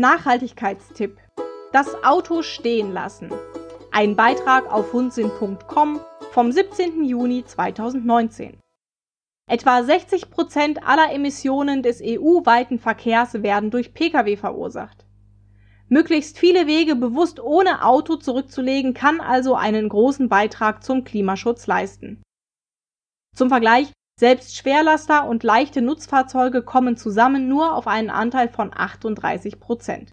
Nachhaltigkeitstipp. Das Auto stehen lassen. Ein Beitrag auf hundsinn.com vom 17. Juni 2019. Etwa 60 Prozent aller Emissionen des EU-weiten Verkehrs werden durch Pkw verursacht. Möglichst viele Wege bewusst ohne Auto zurückzulegen, kann also einen großen Beitrag zum Klimaschutz leisten. Zum Vergleich, selbst Schwerlaster und leichte Nutzfahrzeuge kommen zusammen nur auf einen Anteil von 38 Prozent.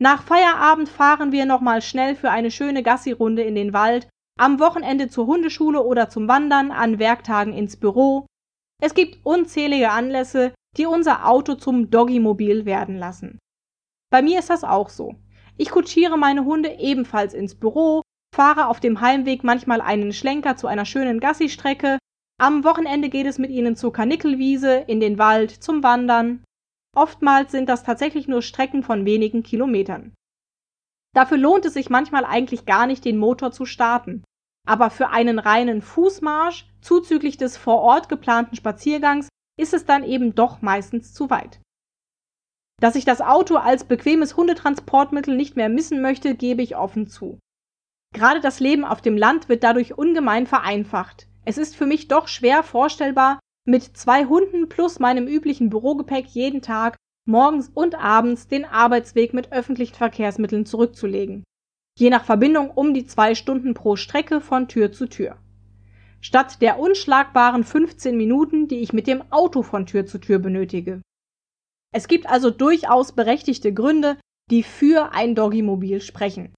Nach Feierabend fahren wir nochmal schnell für eine schöne Gassi-Runde in den Wald, am Wochenende zur Hundeschule oder zum Wandern, an Werktagen ins Büro. Es gibt unzählige Anlässe, die unser Auto zum Doggymobil werden lassen. Bei mir ist das auch so. Ich kutschiere meine Hunde ebenfalls ins Büro, fahre auf dem Heimweg manchmal einen Schlenker zu einer schönen Gassi-Strecke, am Wochenende geht es mit ihnen zur Kanickelwiese, in den Wald, zum Wandern. Oftmals sind das tatsächlich nur Strecken von wenigen Kilometern. Dafür lohnt es sich manchmal eigentlich gar nicht, den Motor zu starten. Aber für einen reinen Fußmarsch, zuzüglich des vor Ort geplanten Spaziergangs, ist es dann eben doch meistens zu weit. Dass ich das Auto als bequemes Hundetransportmittel nicht mehr missen möchte, gebe ich offen zu. Gerade das Leben auf dem Land wird dadurch ungemein vereinfacht. Es ist für mich doch schwer vorstellbar, mit zwei Hunden plus meinem üblichen Bürogepäck jeden Tag morgens und abends den Arbeitsweg mit öffentlichen Verkehrsmitteln zurückzulegen. Je nach Verbindung um die zwei Stunden pro Strecke von Tür zu Tür. Statt der unschlagbaren 15 Minuten, die ich mit dem Auto von Tür zu Tür benötige. Es gibt also durchaus berechtigte Gründe, die für ein Doggymobil sprechen.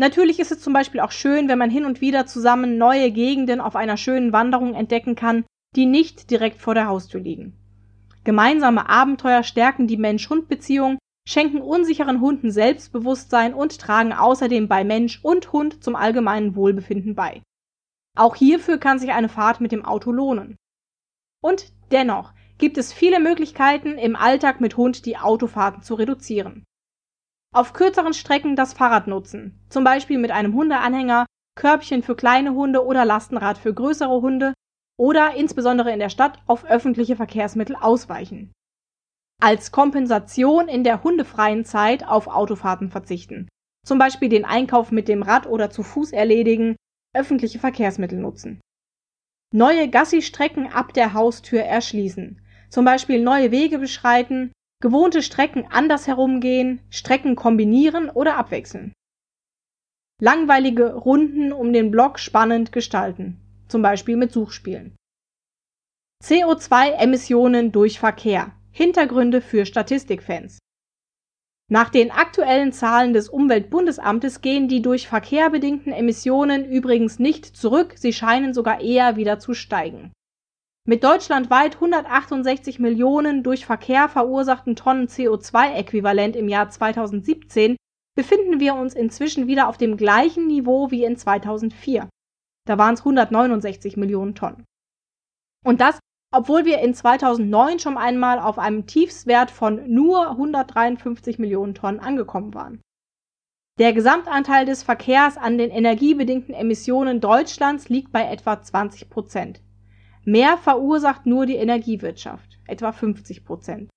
Natürlich ist es zum Beispiel auch schön, wenn man hin und wieder zusammen neue Gegenden auf einer schönen Wanderung entdecken kann, die nicht direkt vor der Haustür liegen. Gemeinsame Abenteuer stärken die Mensch-Hund-Beziehung, schenken unsicheren Hunden Selbstbewusstsein und tragen außerdem bei Mensch und Hund zum allgemeinen Wohlbefinden bei. Auch hierfür kann sich eine Fahrt mit dem Auto lohnen. Und dennoch, gibt es viele Möglichkeiten, im Alltag mit Hund die Autofahrten zu reduzieren. Auf kürzeren Strecken das Fahrrad nutzen, zum Beispiel mit einem Hundeanhänger, Körbchen für kleine Hunde oder Lastenrad für größere Hunde oder insbesondere in der Stadt auf öffentliche Verkehrsmittel ausweichen. Als Kompensation in der hundefreien Zeit auf Autofahrten verzichten, zum Beispiel den Einkauf mit dem Rad oder zu Fuß erledigen, öffentliche Verkehrsmittel nutzen. Neue Gassi-Strecken ab der Haustür erschließen, zum Beispiel neue Wege beschreiten, gewohnte Strecken anders herumgehen, Strecken kombinieren oder abwechseln. Langweilige Runden um den Block spannend gestalten, zum Beispiel mit Suchspielen. CO2-Emissionen durch Verkehr. Hintergründe für Statistikfans. Nach den aktuellen Zahlen des Umweltbundesamtes gehen die durch Verkehr bedingten Emissionen übrigens nicht zurück, sie scheinen sogar eher wieder zu steigen. Mit deutschlandweit 168 Millionen durch Verkehr verursachten Tonnen CO2-Äquivalent im Jahr 2017 befinden wir uns inzwischen wieder auf dem gleichen Niveau wie in 2004. Da waren es 169 Millionen Tonnen. Und das, obwohl wir in 2009 schon einmal auf einem Tiefswert von nur 153 Millionen Tonnen angekommen waren. Der Gesamtanteil des Verkehrs an den energiebedingten Emissionen Deutschlands liegt bei etwa 20 Prozent. Mehr verursacht nur die Energiewirtschaft, etwa 50 Prozent.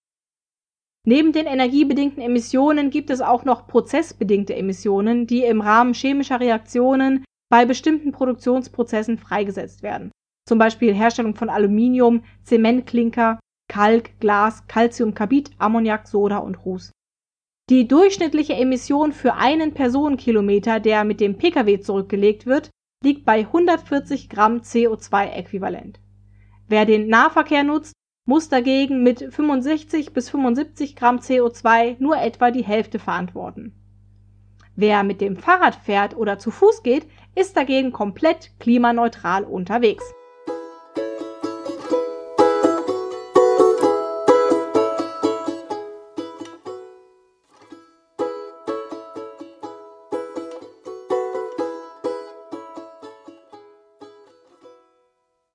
Neben den energiebedingten Emissionen gibt es auch noch prozessbedingte Emissionen, die im Rahmen chemischer Reaktionen bei bestimmten Produktionsprozessen freigesetzt werden. Zum Beispiel Herstellung von Aluminium, Zementklinker, Kalk, Glas, Calciumcarbid, Ammoniak, Soda und Ruß. Die durchschnittliche Emission für einen Personenkilometer, der mit dem Pkw zurückgelegt wird, liegt bei 140 Gramm CO2-Äquivalent. Wer den Nahverkehr nutzt, muss dagegen mit 65 bis 75 Gramm CO2 nur etwa die Hälfte verantworten. Wer mit dem Fahrrad fährt oder zu Fuß geht, ist dagegen komplett klimaneutral unterwegs.